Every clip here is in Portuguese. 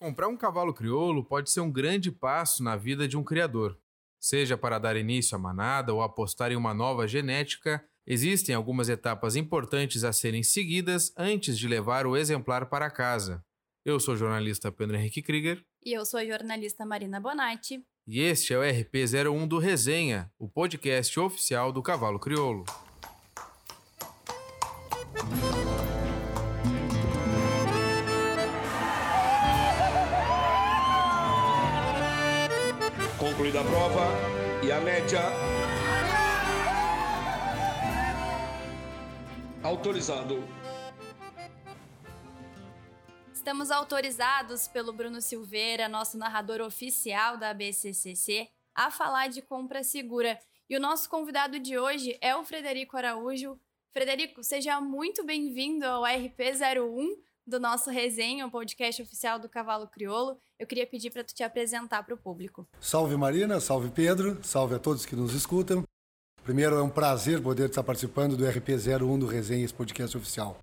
Comprar um cavalo crioulo pode ser um grande passo na vida de um criador. Seja para dar início à manada ou apostar em uma nova genética, existem algumas etapas importantes a serem seguidas antes de levar o exemplar para casa. Eu sou o jornalista Pedro Henrique Krieger. E eu sou a jornalista Marina Bonatti. E este é o RP01 do Resenha, o podcast oficial do Cavalo Crioulo. Concluída a prova e a média. Autorizado. Estamos autorizados pelo Bruno Silveira, nosso narrador oficial da BCCC, a falar de compra segura. E o nosso convidado de hoje é o Frederico Araújo. Frederico, seja muito bem-vindo ao RP01 do nosso resenha, o podcast oficial do Cavalo Criolo. Eu queria pedir para tu te apresentar para o público. Salve Marina, salve Pedro, salve a todos que nos escutam. Primeiro, é um prazer poder estar participando do RP01 do Resenha, esse podcast oficial.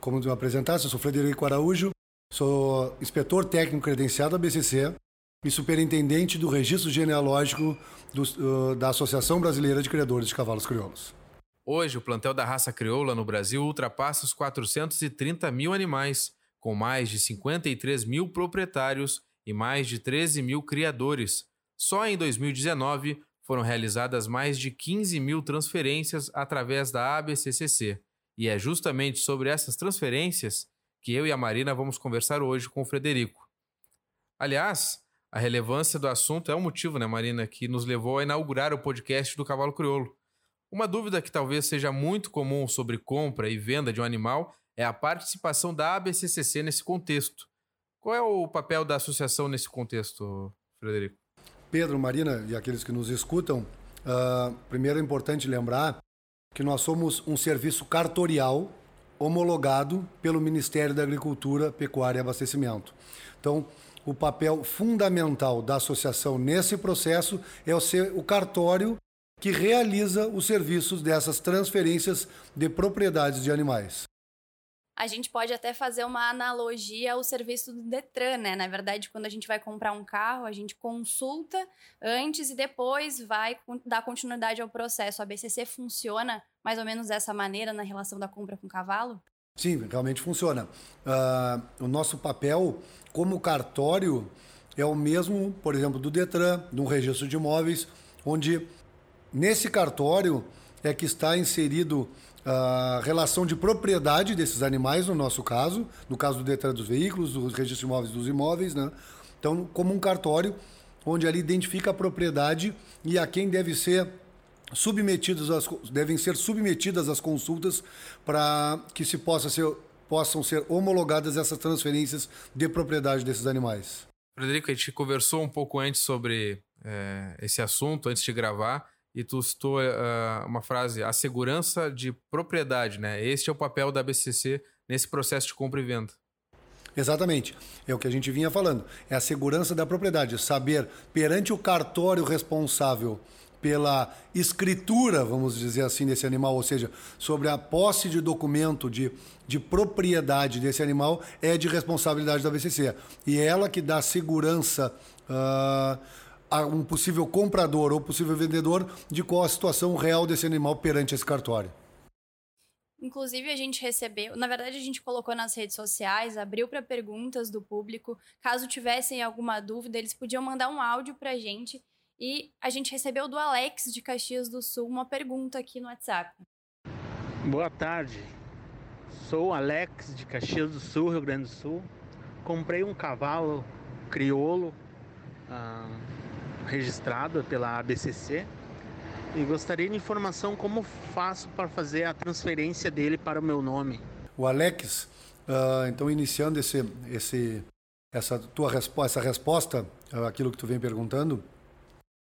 Como me apresentaste, eu sou Frederico Araújo, sou inspetor técnico credenciado da BCC e superintendente do registro genealógico do, uh, da Associação Brasileira de Criadores de Cavalos Crioulos. Hoje, o plantel da raça crioula no Brasil ultrapassa os 430 mil animais, com mais de 53 mil proprietários e mais de 13 mil criadores. Só em 2019 foram realizadas mais de 15 mil transferências através da ABCCC. E é justamente sobre essas transferências que eu e a Marina vamos conversar hoje com o Frederico. Aliás, a relevância do assunto é o motivo, né, Marina, que nos levou a inaugurar o podcast do Cavalo Crioulo. Uma dúvida que talvez seja muito comum sobre compra e venda de um animal é a participação da ABCCC nesse contexto. Qual é o papel da associação nesse contexto, Frederico? Pedro, Marina e aqueles que nos escutam, uh, primeiro é importante lembrar que nós somos um serviço cartorial homologado pelo Ministério da Agricultura, Pecuária e Abastecimento. Então, o papel fundamental da associação nesse processo é o ser o cartório que realiza os serviços dessas transferências de propriedades de animais. A gente pode até fazer uma analogia ao serviço do Detran, né? Na verdade, quando a gente vai comprar um carro, a gente consulta antes e depois vai dar continuidade ao processo. A BCC funciona mais ou menos dessa maneira na relação da compra com o cavalo? Sim, realmente funciona. Uh, o nosso papel como cartório é o mesmo, por exemplo, do Detran, de um registro de imóveis, onde Nesse cartório é que está inserido a relação de propriedade desses animais, no nosso caso, no caso do Detran dos veículos, do registro de imóveis dos imóveis, né? Então, como um cartório onde ali identifica a propriedade e a quem deve ser submetidos as, devem ser submetidas as consultas para que se possa ser, possam ser homologadas essas transferências de propriedade desses animais. Frederico, a gente conversou um pouco antes sobre é, esse assunto, antes de gravar e tu citou uh, uma frase, a segurança de propriedade, né? Este é o papel da BCC nesse processo de compra e venda. Exatamente. É o que a gente vinha falando. É a segurança da propriedade. Saber, perante o cartório responsável pela escritura, vamos dizer assim, desse animal, ou seja, sobre a posse de documento de, de propriedade desse animal, é de responsabilidade da BCC. E é ela que dá segurança. Uh, um possível comprador ou possível vendedor de qual a situação real desse animal perante esse cartório. Inclusive, a gente recebeu, na verdade, a gente colocou nas redes sociais, abriu para perguntas do público. Caso tivessem alguma dúvida, eles podiam mandar um áudio para a gente. E a gente recebeu do Alex de Caxias do Sul uma pergunta aqui no WhatsApp. Boa tarde, sou Alex de Caxias do Sul, Rio Grande do Sul. Comprei um cavalo crioulo. Ah registrada pela ABCC e gostaria de informação como faço para fazer a transferência dele para o meu nome. O Alex, uh, então iniciando esse, esse, essa tua resposta, essa resposta àquilo que tu vem perguntando,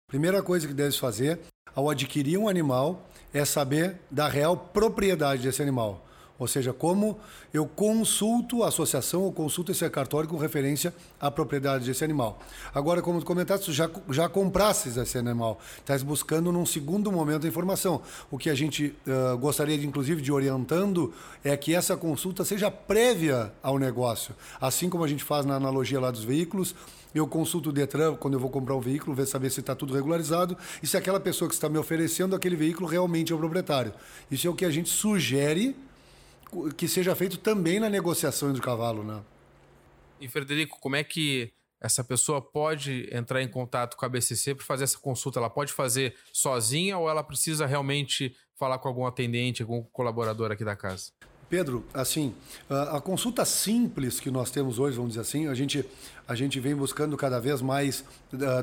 primeira coisa que deves fazer ao adquirir um animal é saber da real propriedade desse animal. Ou seja, como eu consulto a associação ou consulto esse cartório com referência à propriedade desse animal. Agora, como tu comentaste, já, já comprasses esse animal, estás buscando num segundo momento a informação. O que a gente uh, gostaria, de, inclusive, de orientando é que essa consulta seja prévia ao negócio. Assim como a gente faz na analogia lá dos veículos, eu consulto o Detran quando eu vou comprar um veículo, ver saber se está tudo regularizado e se aquela pessoa que está me oferecendo aquele veículo realmente é o proprietário. Isso é o que a gente sugere que seja feito também na negociação do cavalo, né? E Frederico, como é que essa pessoa pode entrar em contato com a BCC para fazer essa consulta? Ela pode fazer sozinha ou ela precisa realmente falar com algum atendente, algum colaborador aqui da casa? Pedro, assim, a consulta simples que nós temos hoje, vamos dizer assim, a gente, a gente vem buscando cada vez mais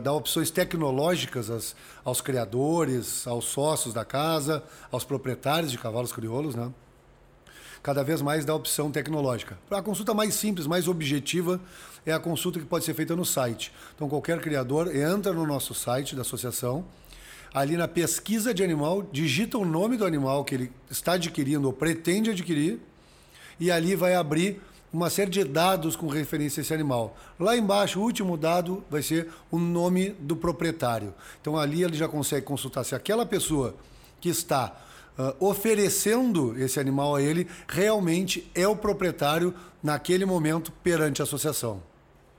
dar opções tecnológicas aos, aos criadores, aos sócios da casa, aos proprietários de cavalos crioulos, né? Cada vez mais da opção tecnológica. A consulta mais simples, mais objetiva, é a consulta que pode ser feita no site. Então, qualquer criador entra no nosso site da associação, ali na pesquisa de animal, digita o nome do animal que ele está adquirindo ou pretende adquirir, e ali vai abrir uma série de dados com referência a esse animal. Lá embaixo, o último dado vai ser o nome do proprietário. Então ali ele já consegue consultar se aquela pessoa que está uh, oferecendo esse animal a ele, realmente é o proprietário naquele momento perante a associação.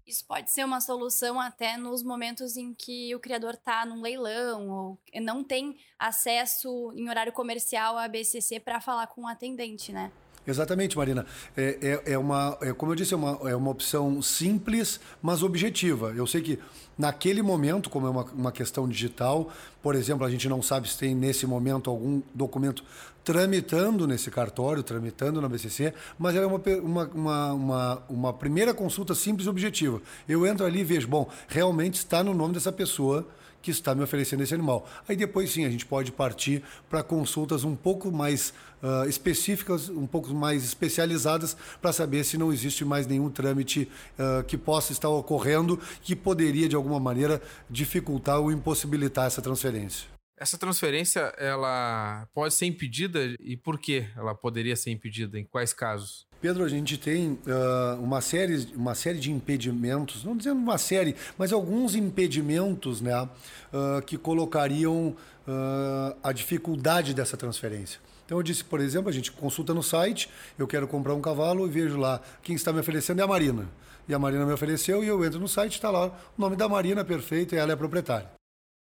Isso pode ser uma solução até nos momentos em que o criador está num leilão ou não tem acesso em horário comercial à BCC para falar com o atendente, né? Exatamente, Marina. É, é, é, uma, é, como eu disse, é uma, é uma opção simples, mas objetiva. Eu sei que naquele momento, como é uma, uma questão digital, por exemplo, a gente não sabe se tem nesse momento algum documento tramitando nesse cartório, tramitando na BCC, mas é uma, uma, uma, uma, uma primeira consulta simples e objetiva. Eu entro ali e vejo, bom, realmente está no nome dessa pessoa que está me oferecendo esse animal. Aí depois sim a gente pode partir para consultas um pouco mais uh, específicas, um pouco mais especializadas, para saber se não existe mais nenhum trâmite uh, que possa estar ocorrendo que poderia de alguma maneira dificultar ou impossibilitar essa transferência. Essa transferência, ela pode ser impedida e por que ela poderia ser impedida? Em quais casos? Pedro, a gente tem uh, uma, série, uma série de impedimentos, não dizendo uma série, mas alguns impedimentos né, uh, que colocariam uh, a dificuldade dessa transferência. Então eu disse, por exemplo, a gente consulta no site, eu quero comprar um cavalo e vejo lá quem está me oferecendo é a Marina. E a Marina me ofereceu e eu entro no site, está lá o nome da Marina, perfeito, e ela é a proprietária.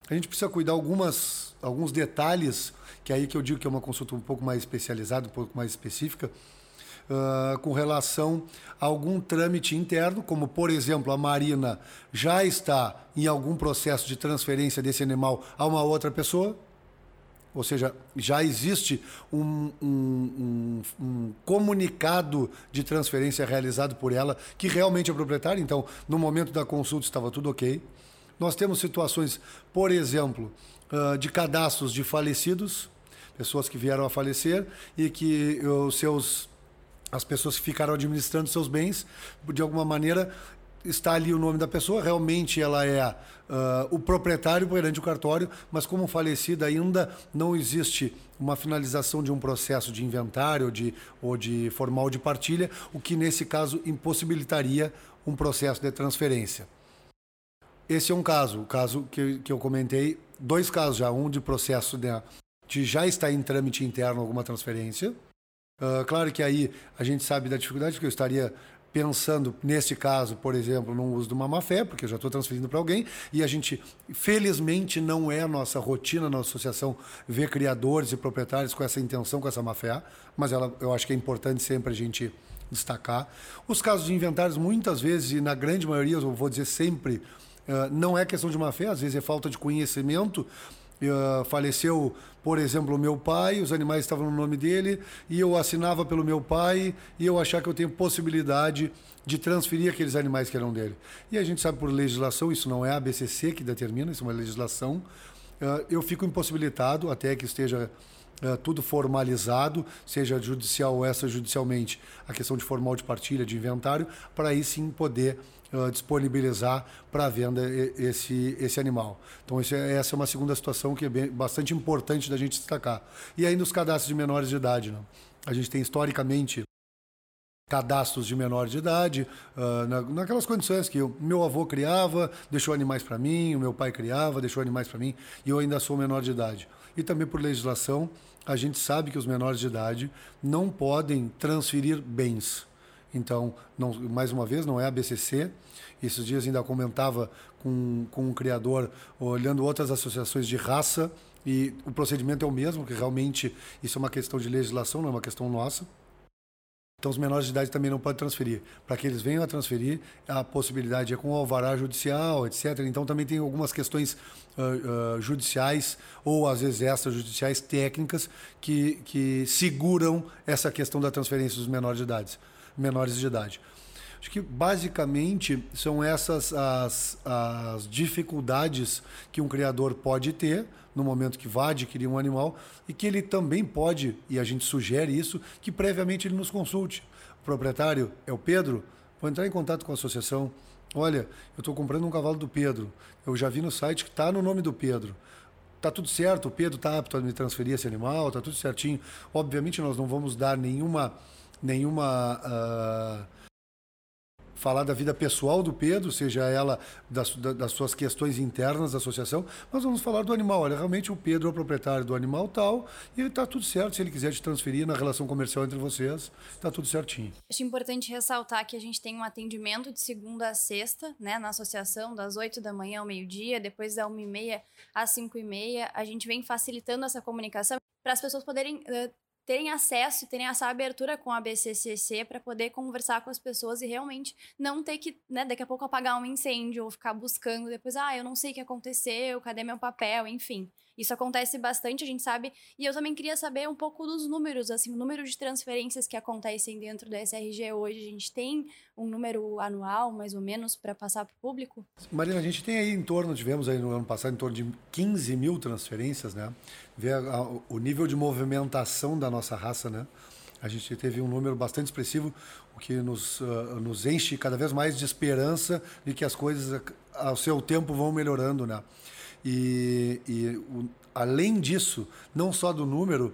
A gente precisa cuidar algumas, alguns detalhes, que é aí que eu digo que é uma consulta um pouco mais especializada, um pouco mais específica, uh, com relação a algum trâmite interno, como, por exemplo, a Marina já está em algum processo de transferência desse animal a uma outra pessoa, ou seja, já existe um, um, um, um, comunicado de transferência realizado por ela, que realmente é proprietária. Então, no momento da consulta estava tudo ok. Nós temos situações, por exemplo, uh, de cadastros de falecidos, pessoas que vieram a falecer e que os seus as pessoas que ficaram administrando seus bens, de alguma maneira está ali o nome da pessoa, realmente ela é uh, o proprietário perante o cartório, mas como falecida ainda não existe uma finalização de um processo de inventário de, ou de formal de partilha, o que nesse caso impossibilitaria um processo de transferência. Esse é um caso, o caso que, que eu comentei, dois casos já, um de processo de, de já está em trâmite interno alguma transferência. Uh, claro que aí a gente sabe da dificuldade que eu estaria pensando nesse caso, por exemplo, no uso de uma má fé, porque eu já estou transferindo para alguém, e a gente, felizmente, não é a nossa rotina na associação ver criadores e proprietários com essa intenção, com essa má fé, mas ela, eu acho que é importante sempre a gente destacar. Os casos de inventários, muitas vezes, e na grande maioria, eu vou dizer sempre, ah, não é questão de má fé, às vezes é falta de conhecimento. Uh, faleceu, por exemplo, o meu pai, os animais estavam no nome dele, e eu assinava pelo meu pai, e eu achar que eu tenho possibilidade de transferir aqueles animais que eram dele. E a gente sabe por legislação, isso não é a BCC que determina, isso é uma legislação, uh, eu fico impossibilitado até que esteja Uh, tudo formalizado, seja judicial ou extrajudicialmente, a questão de formal de partilha, de inventário, para aí sim poder disponibilizar para venda esse, esse animal. Então, é, essa é uma segunda situação que é bem, bastante importante da gente destacar. E ainda os cadastros de menores de idade. Né? A gente tem historicamente cadastros de menor de idade, uh, na, naquelas condições que o meu avô criava, deixou animais para mim, o meu pai criava, deixou animais para mim, e eu ainda sou menor de idade. E também por legislação, a gente sabe que os menores de idade não podem transferir bens. Então, não, mais uma vez, não é a BCC. Esses dias ainda comentava com, com um criador, olhando outras associações de raça, e o procedimento é o mesmo, que realmente isso é uma questão de legislação, não é uma questão nossa. Então, os menores de idade também não podem transferir. Para que eles venham a transferir, a possibilidade é com o alvará judicial, etc. Então, também tem algumas questões uh, uh, judiciais ou, às vezes, extrajudiciais técnicas que, que seguram essa questão da transferência dos menores de idade. Menores de idade. Acho que basicamente são essas as, as dificuldades que um criador pode ter no momento que vai adquirir um animal e que ele também pode, e a gente sugere isso, que previamente ele nos consulte. O proprietário é o Pedro, vou entrar em contato com a associação. Olha, eu estou comprando um cavalo do Pedro. Eu já vi no site que está no nome do Pedro. Tá tudo certo, o Pedro está apto a me transferir esse animal, tá tudo certinho. Obviamente nós não vamos dar nenhuma nenhuma uh, falar da vida pessoal do Pedro, seja ela das, das, suas questões internas da associação, mas vamos falar do animal. Olha, realmente o Pedro é o proprietário do animal tal, e está tudo certo. Se ele quiser te transferir na relação comercial entre vocês, está tudo certinho. Acho importante ressaltar que a gente tem um atendimento de segunda a sexta, né, na associação, das 8 da manhã ao meio-dia, depois da 1 e meia às 5 e meia. A gente vem facilitando essa comunicação para as pessoas poderem uh, terem acesso e terem essa abertura com a BCCC para poder conversar com as pessoas e realmente não ter que, né, daqui a pouco apagar um incêndio ou ficar buscando depois, ah, eu não sei o que aconteceu, cadê meu papel, enfim. Isso acontece bastante, a gente sabe. E eu também queria saber um pouco dos números, assim, o número de transferências que acontecem dentro do SRG hoje. A gente tem um número anual, mais ou menos, para passar para o público? Marina, a gente tem aí em torno, tivemos aí no ano passado, em torno de 15 mil transferências, né? Ver o nível de movimentação da nossa raça, né? A gente teve um número bastante expressivo, o que nos, uh, nos enche cada vez mais de esperança de que as coisas, ao seu tempo, vão melhorando, né? E, e o, além disso, não só do número,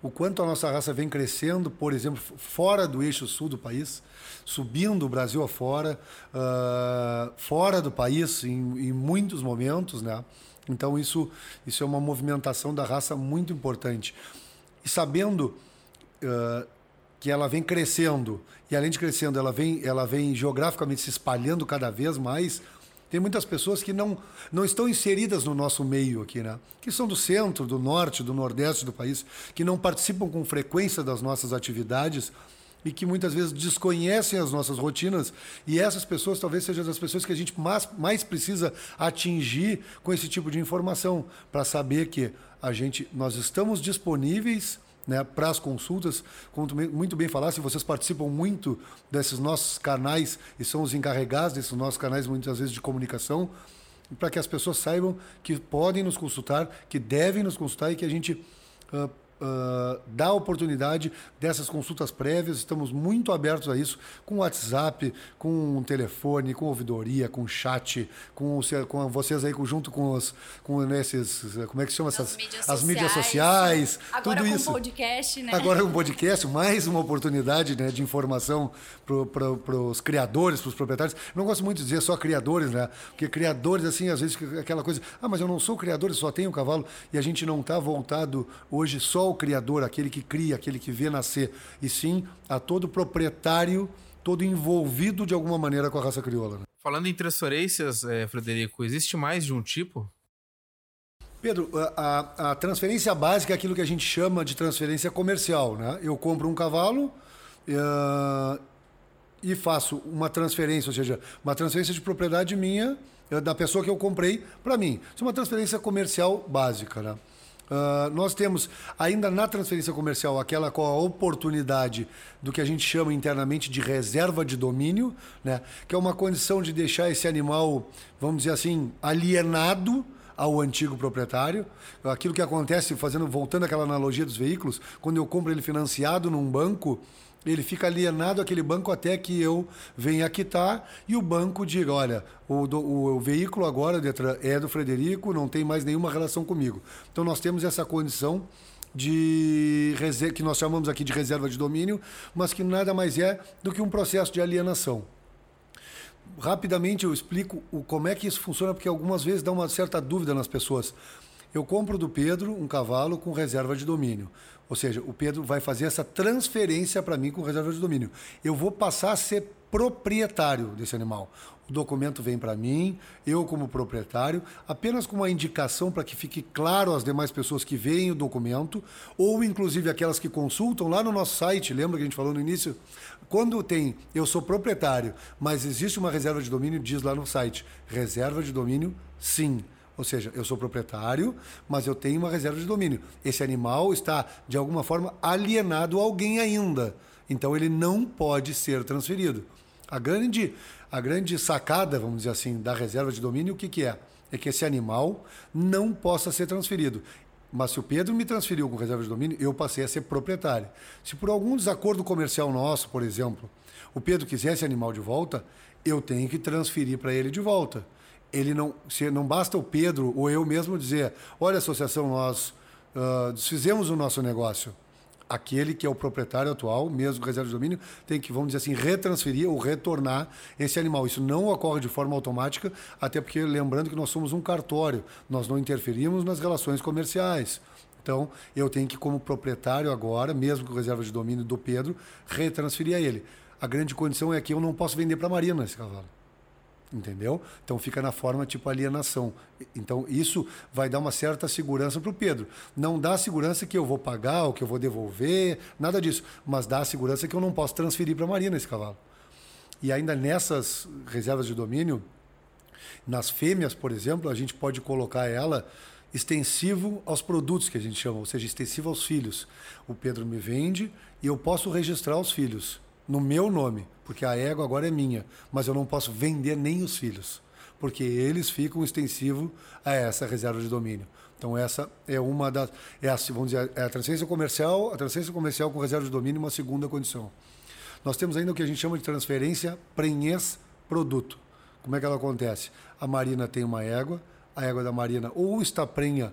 o quanto a nossa raça vem crescendo, por exemplo, fora do eixo sul do país, subindo o Brasil afora, uh, fora do país em, em, muitos momentos, né? Então isso, isso é uma movimentação da raça muito importante. E sabendo uh, que ela vem crescendo, e além de crescendo, ela vem, ela vem geograficamente se espalhando cada vez mais, tem muitas pessoas que não, não estão inseridas no nosso meio aqui, né? Que são do centro, do norte, do nordeste do país, que não participam com frequência das nossas atividades e que muitas vezes desconhecem as nossas rotinas. E essas pessoas talvez sejam as pessoas que a gente mais, mais precisa atingir com esse tipo de informação, para saber que a gente, nós estamos disponíveis né, para as consultas. Como muito bem falasse, vocês participam muito desses nossos canais e são os encarregados desses nossos canais, muitas vezes, de comunicação, para que as pessoas saibam que podem nos consultar, que devem nos consultar e que a gente. Uh, uh, dá oportunidade dessas consultas prévias. Estamos muito abertos a isso, com WhatsApp, com telefone, com ouvidoria, com chat, com, com vocês aí junto com os com esses, como é que chama essas mídias as mídias sociais, Agora tudo com isso. podcast, né? Agora um podcast, mais uma oportunidade né, de informação para os criadores, para os proprietários. Não gosto muito de dizer só criadores, né? Porque criadores, assim, às vezes aquela coisa, ah, mas eu não sou criador, eu só tenho cavalo, e a gente não está voltado hoje só ao criador, aquele que cria, aquele que vê nascer, e sim a todo proprietário, todo envolvido de alguma maneira com a raça crioula. Né? Falando em transferências, é, Frederico, existe mais de um tipo? Pedro, a, a, transferência básica é aquilo que a gente chama de transferência comercial. Né? Eu compro um cavalo uh, e faço uma transferência, ou seja, uma transferência de propriedade minha, eh, da pessoa que eu comprei, para mim. Isso é uma transferência comercial básica. Né? Uh, nós temos ainda na transferência comercial aquela com a oportunidade do que a gente chama internamente de reserva de domínio, né? que é uma condição de deixar esse animal, vamos dizer assim, alienado ao antigo proprietário. Aquilo que acontece, fazendo voltando àquela analogia dos veículos, quando eu compro ele financiado num banco, ele fica alienado àquele banco até que eu venha quitar e o banco diga, olha, o, do, o, o veículo agora é do Frederico, não tem mais nenhuma relação comigo. Então nós temos essa condição de que nós chamamos aqui de reserva de domínio, mas que nada mais é do que um processo de alienação. Rapidamente eu explico o, como é que isso funciona, porque algumas vezes dá uma certa dúvida nas pessoas. Eu compro do Pedro um cavalo com reserva de domínio. Ou seja, o Pedro vai fazer essa transferência para mim com reserva de domínio. Eu vou passar a ser proprietário desse animal. O documento vem para mim, eu como proprietário, apenas com uma indicação para que fique claro às demais pessoas que veem o documento, ou inclusive aquelas que consultam lá no nosso site, lembra que a gente falou no início? Quando tem eu sou proprietário, mas existe uma reserva de domínio, diz lá no site, reserva de domínio, sim. Ou seja, eu sou proprietário, mas eu tenho uma reserva de domínio. Esse animal está, de alguma forma, alienado a alguém ainda. Então ele não pode ser transferido. A grande, a grande sacada, vamos dizer assim, da reserva de domínio, o que, que é? É que esse animal não possa ser transferido. Mas se o Pedro me transferiu com reserva de domínio, eu passei a ser proprietário. Se por algum desacordo comercial nosso, por exemplo, o Pedro quiser esse animal de volta, eu tenho que transferir para ele de volta. Ele não, se não basta o Pedro ou eu mesmo dizer, olha associação, nós uh, desfizemos o nosso negócio aquele que é o proprietário atual, mesmo reserva de domínio, tem que, vamos dizer assim, retransferir ou retornar esse animal. Isso não ocorre de forma automática, até porque, lembrando que nós somos um cartório, nós não interferimos nas relações comerciais. Então, eu tenho que, como proprietário agora, mesmo com reserva de domínio do Pedro, retransferir a ele. A grande condição é que eu não posso vender para a Marina esse cavalo entendeu? Então fica na forma tipo alienação. Então isso vai dar uma certa segurança para o Pedro. Não dá a segurança que eu vou pagar ou que eu vou devolver, nada disso, mas dá a segurança que eu não posso transferir para a Marina esse cavalo. E ainda nessas reservas de domínio, nas fêmeas, por exemplo, a gente pode colocar ela extensivo aos produtos que a gente chama, ou seja, extensivo aos filhos. O Pedro me vende e eu posso registrar os filhos no meu nome, porque a égua agora é minha, mas eu não posso vender nem os filhos, porque eles ficam extensivo a essa reserva de domínio. Então essa é uma das, é a, vamos dizer, é a transferência comercial, a transferência comercial com reserva de domínio, uma segunda condição. Nós temos ainda o que a gente chama de transferência prenhez produto. Como é que ela acontece? A Marina tem uma égua, a égua da Marina ou está prenha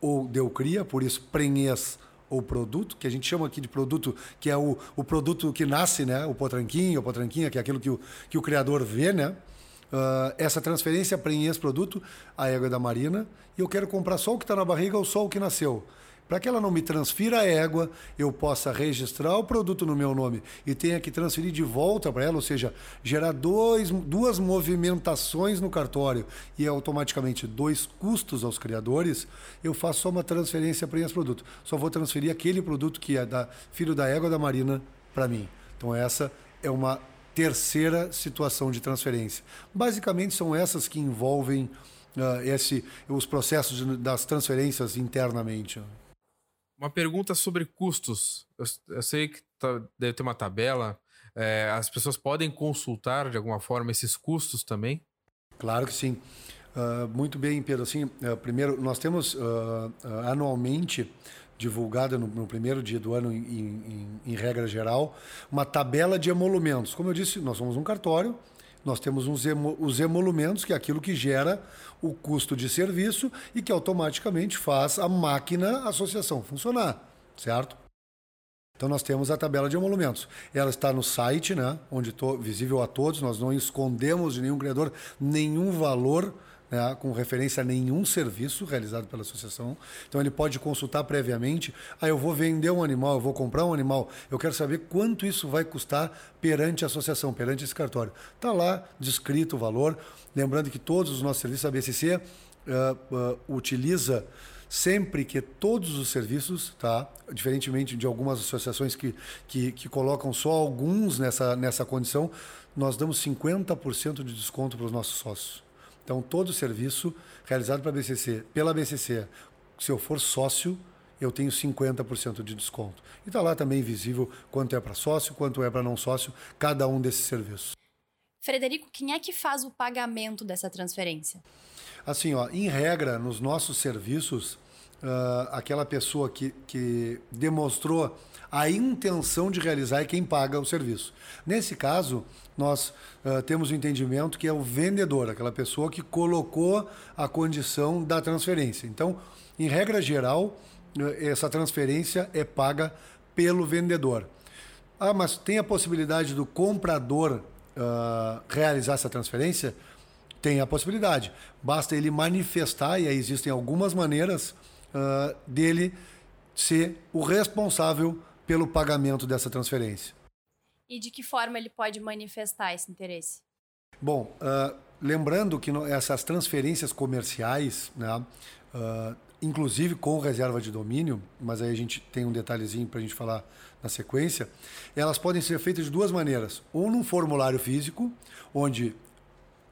ou deu cria, por isso prenhez ou produto, que a gente chama aqui de produto, que é o, o produto que nasce, né? o potranquinho, a potranquinha, que é aquilo que o, que o criador vê, né? Uh, essa transferência para esse produto, a égua da Marina, e eu quero comprar só o que está na barriga ou só o que nasceu. Para que ela não me transfira a égua, eu possa registrar o produto no meu nome e tenha que transferir de volta para ela, ou seja, gerar dois, duas movimentações no cartório e automaticamente dois custos aos criadores, eu faço só uma transferência para esse produto. Só vou transferir aquele produto que é da filho da égua da Marina para mim. Então essa é uma terceira situação de transferência. Basicamente são essas que envolvem uh, esse, os processos das transferências internamente. Uma pergunta sobre custos. Eu, eu sei que tá, deve ter uma tabela. É, as pessoas podem consultar de alguma forma esses custos também? Claro que sim. Uh, muito bem, Pedro. Assim, uh, primeiro, nós temos uh, anualmente divulgada no, no, primeiro dia do ano, em, em, em, regra geral, uma tabela de emolumentos. Como eu disse, nós somos um cartório, nós temos emo, os emolumentos, que é aquilo que gera o custo de serviço e que automaticamente faz a máquina a associação funcionar, certo? Então nós temos a tabela de emolumentos. Ela está no site, né, onde estou visível a todos. Nós não escondemos de nenhum criador nenhum valor né, com referência a nenhum serviço realizado pela associação. Então ele pode consultar previamente. Ah, eu vou vender um animal, eu vou comprar um animal, eu quero saber quanto isso vai custar perante a associação, perante esse cartório. Está lá descrito o valor. Lembrando que todos os nossos serviços, a BCC uh, uh, utiliza sempre que todos os serviços, tá? diferentemente de algumas associações que, que, que colocam só alguns nessa, nessa condição, nós damos 50% de desconto para os nossos sócios. Então, todo serviço realizado pela BCC, pela BCC, se eu for sócio, eu tenho 50% de desconto. E está lá também visível quanto é para sócio, quanto é para não sócio, cada um desses serviços. Frederico, quem é que faz o pagamento dessa transferência? Assim, ó, em regra, nos nossos serviços, uh, aquela pessoa que, que demonstrou a intenção de realizar é quem paga o serviço. Nesse caso, nós uh, temos o entendimento que é o vendedor, aquela pessoa que colocou a condição da transferência. Então, em regra geral, essa transferência é paga pelo vendedor. Ah, mas tem a possibilidade do comprador uh, realizar essa transferência? Tem a possibilidade. Basta ele manifestar, e aí existem algumas maneiras uh, dele ser o responsável pelo pagamento dessa transferência. E de que forma ele pode manifestar esse interesse? Bom, uh, lembrando que no, essas transferências comerciais, né, uh, inclusive com reserva de domínio, mas aí a gente tem um detalhezinho para a gente falar na sequência, elas podem ser feitas de duas maneiras. Ou num formulário físico, onde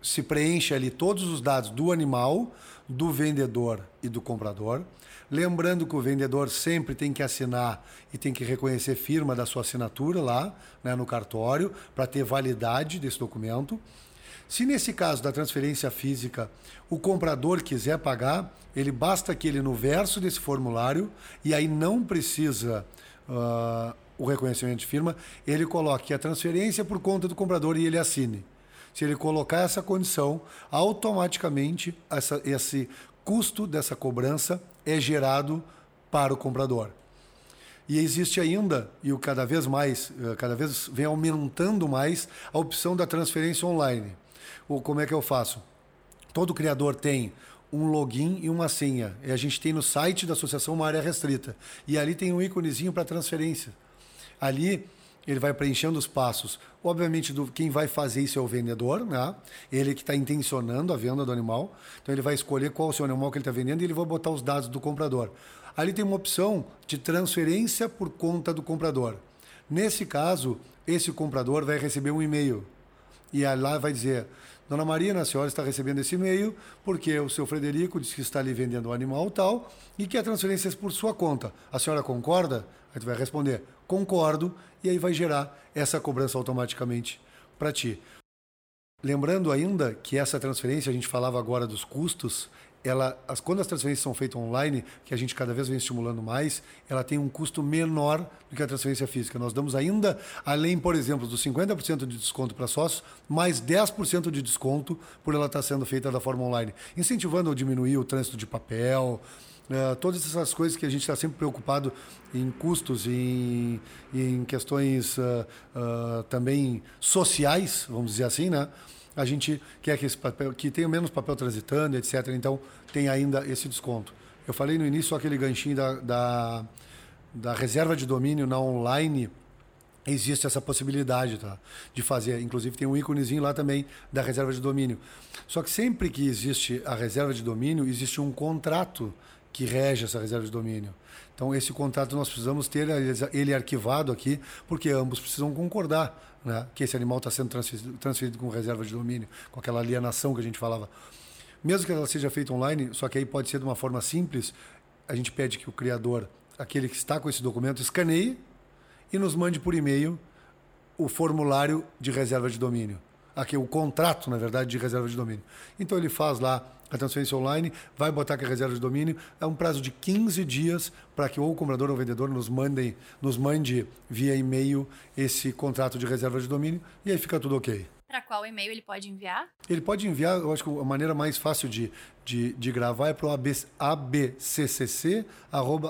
se preenche ali todos os dados do animal, do vendedor e do comprador. Lembrando que o vendedor sempre tem que assinar e tem que reconhecer firma da sua assinatura lá né, no cartório para ter validade desse documento. Se nesse caso da transferência física o comprador quiser pagar, ele basta que ele no verso desse formulário, e aí não precisa uh, o reconhecimento de firma, ele coloque a transferência por conta do comprador e ele assine. Se ele colocar essa condição, automaticamente essa, esse custo dessa cobrança é gerado para o comprador. E existe ainda, e o cada vez mais, eh, cada vez vem aumentando mais, a opção da transferência online. Ou como é que eu faço? Todo criador tem um login e uma senha. E a gente tem no site da associação uma área restrita. E ali tem um íconezinho para transferência. Ali ele vai preenchendo os passos. Obviamente, do, quem vai fazer isso é o vendedor, né? ele que está intencionando a venda do animal. Então, ele vai escolher qual o seu animal que ele está vendendo e ele vai botar os dados do comprador. Ali tem uma opção de transferência por conta do comprador. Nesse caso, esse comprador vai receber um e-mail. E lá vai dizer: Dona Marina, a senhora está recebendo esse e-mail porque o seu Frederico disse que está ali vendendo um animal tal e que a transferência é por sua conta. A senhora concorda? Aí tu vai responder, concordo, e aí vai gerar essa cobrança automaticamente para ti. Lembrando ainda que essa transferência, a gente falava agora dos custos, ela, as, quando as transferências são feitas online, que a gente cada vez vem estimulando mais, ela tem um custo menor do que a transferência física. Nós damos ainda, além, por exemplo, dos 50% de desconto para sócios, mais 10% de desconto por ela estar sendo feita da forma online, incentivando a diminuir o trânsito de papel, Uh, todas essas coisas que a gente está sempre preocupado em custos, em, em questões uh, uh, também sociais, vamos dizer assim, né? a gente quer que esse papel, que tenha menos papel transitando, etc. Então tem ainda esse desconto. Eu falei no início aquele ganchinho da, da, da reserva de domínio na online existe essa possibilidade tá? de fazer. Inclusive tem um íconezinho lá também da reserva de domínio. Só que sempre que existe a reserva de domínio, existe um contrato que rege essa reserva de domínio. Então esse contrato nós precisamos ter ele arquivado aqui, porque ambos precisam concordar né, que esse animal está sendo transferido, transferido com reserva de domínio, com aquela alienação que a gente falava. Mesmo que ela seja feita online, só que aí pode ser de uma forma simples, a gente pede que o criador, aquele que está com esse documento, escaneie e nos mande por e-mail o formulário de reserva de domínio. Aqui, o contrato, na verdade, de reserva de domínio. Então ele faz lá a transferência online, vai botar que a reserva de domínio. É um prazo de 15 dias para que ou o comprador ou o vendedor nos, mandem, nos mande via e-mail esse contrato de reserva de domínio e aí fica tudo ok. Para qual e-mail ele pode enviar? Ele pode enviar, eu acho que a maneira mais fácil de, de, de gravar é para o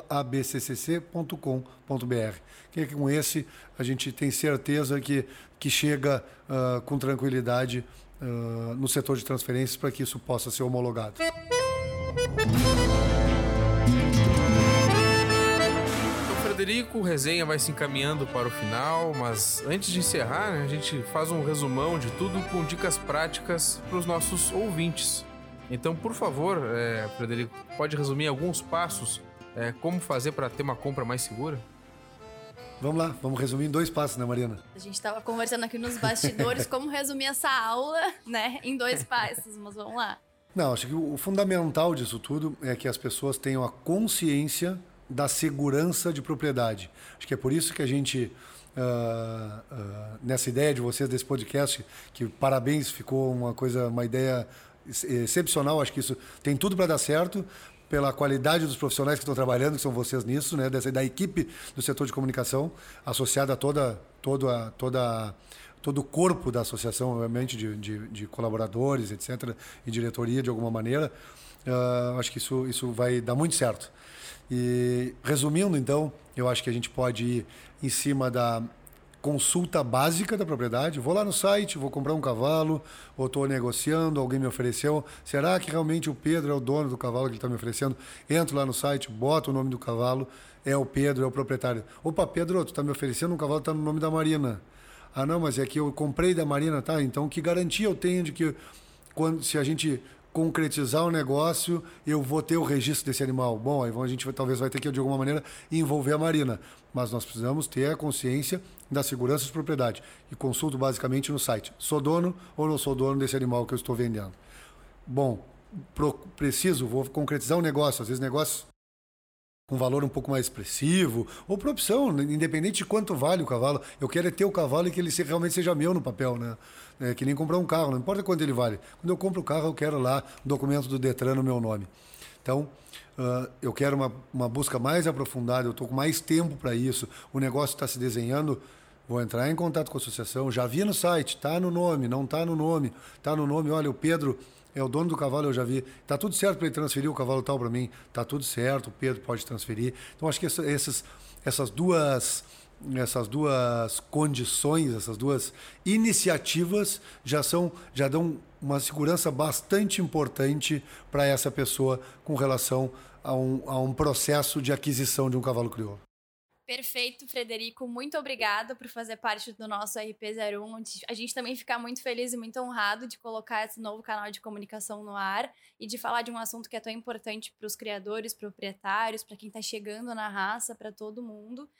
abccc.com.br. Que é com esse a gente tem certeza que, que chega uh, com tranquilidade uh, no setor de transferências para que isso possa ser homologado. Então, Frederico, resenha vai se encaminhando para o final, mas antes de encerrar, a gente faz um resumão de tudo com dicas práticas para os nossos ouvintes. Então, por favor, é, Frederico, pode resumir alguns passos é, como fazer para ter uma compra mais segura? Vamos lá, vamos resumir em dois passos, né, Mariana? A gente estava conversando aqui nos bastidores como resumir essa aula, né, em dois passos, mas vamos lá. Não, acho que o fundamental disso tudo é que as pessoas tenham a consciência da segurança de propriedade. Acho que é por isso que a gente, uh, uh, nessa ideia de vocês, desse podcast, que parabéns, ficou uma coisa, uma ideia excepcional. Acho que isso tem tudo para dar certo, pela qualidade dos profissionais que estão trabalhando, que são vocês nisso, né, dessa, da equipe do setor de comunicação, associada a toda, toda, toda, todo o corpo da associação, obviamente, de, de, de colaboradores, etc., e diretoria, de alguma maneira. Uh, acho que isso, isso vai dar muito certo. E resumindo, então, eu acho que a gente pode ir em cima da consulta básica da propriedade. Vou lá no site, vou comprar um cavalo, ou estou negociando, alguém me ofereceu. Será que realmente o Pedro é o dono do cavalo que ele está me oferecendo? Entro lá no site, boto o nome do cavalo, é o Pedro, é o proprietário. Opa, Pedro, tu está me oferecendo um cavalo que está no nome da Marina. Ah, não, mas é que eu comprei da Marina, tá? Então que garantia eu tenho de que quando, se a gente concretizar o negócio, eu vou ter o registro desse animal. Bom, aí a gente vai, talvez vai ter que, de alguma maneira, envolver a Marina. Mas nós precisamos ter a consciência da segurança de propriedade. E consulto basicamente no site. Sou dono ou não sou dono desse animal que eu estou vendendo? Bom, preciso, vou concretizar um negócio. Às vezes negócios com valor um pouco mais expressivo, ou por opção, independente de quanto vale o cavalo. Eu quero é ter o cavalo e que ele realmente seja meu no papel, né? É que nem comprar um carro, não importa quanto ele vale. Quando eu compro o carro, eu quero lá o documento do Detran no meu nome. Então, uh, eu quero uma, uma busca mais aprofundada, eu estou com mais tempo para isso, o negócio está se desenhando, vou entrar em contato com a associação, já vi no site, está no nome, não está no nome, está no nome, olha, o Pedro é o dono do cavalo, eu já vi. Tá tudo certo para ele transferir o cavalo tal para mim. Tá tudo certo, o Pedro pode transferir. Então acho que essa, essas, essas duas essas duas condições, essas duas iniciativas já são já dão uma segurança bastante importante para essa pessoa com relação a um, a um processo de aquisição de um cavalo crioulo. Perfeito, Frederico. Muito obrigada por fazer parte do nosso RP01. A gente também fica muito feliz e muito honrado de colocar esse novo canal de comunicação no ar e de falar de um assunto que é tão importante para os criadores, proprietários, para quem está chegando na raça, para todo mundo.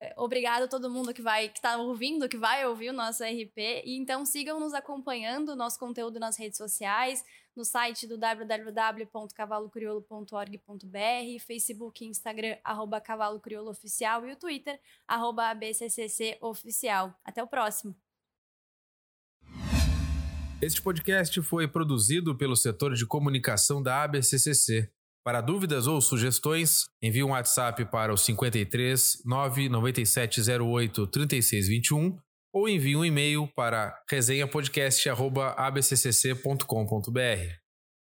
É, obrigado a todo mundo que vai, que está ouvindo, que vai ouvir o nosso RP. E então sigam nos acompanhando, nosso conteúdo nas redes sociais, no site do www.cavalocuriolo.org.br, Facebook e Instagram, arroba Cavalo Crioulo Oficial e o Twitter, arroba ABCCC Oficial. Até o próximo. Este podcast foi produzido pelo setor de comunicação da ABCCC. Para dúvidas ou sugestões, envie um WhatsApp para o 53 99708 3621 ou envie um e-mail para resenhapodcast.abccc.com.br.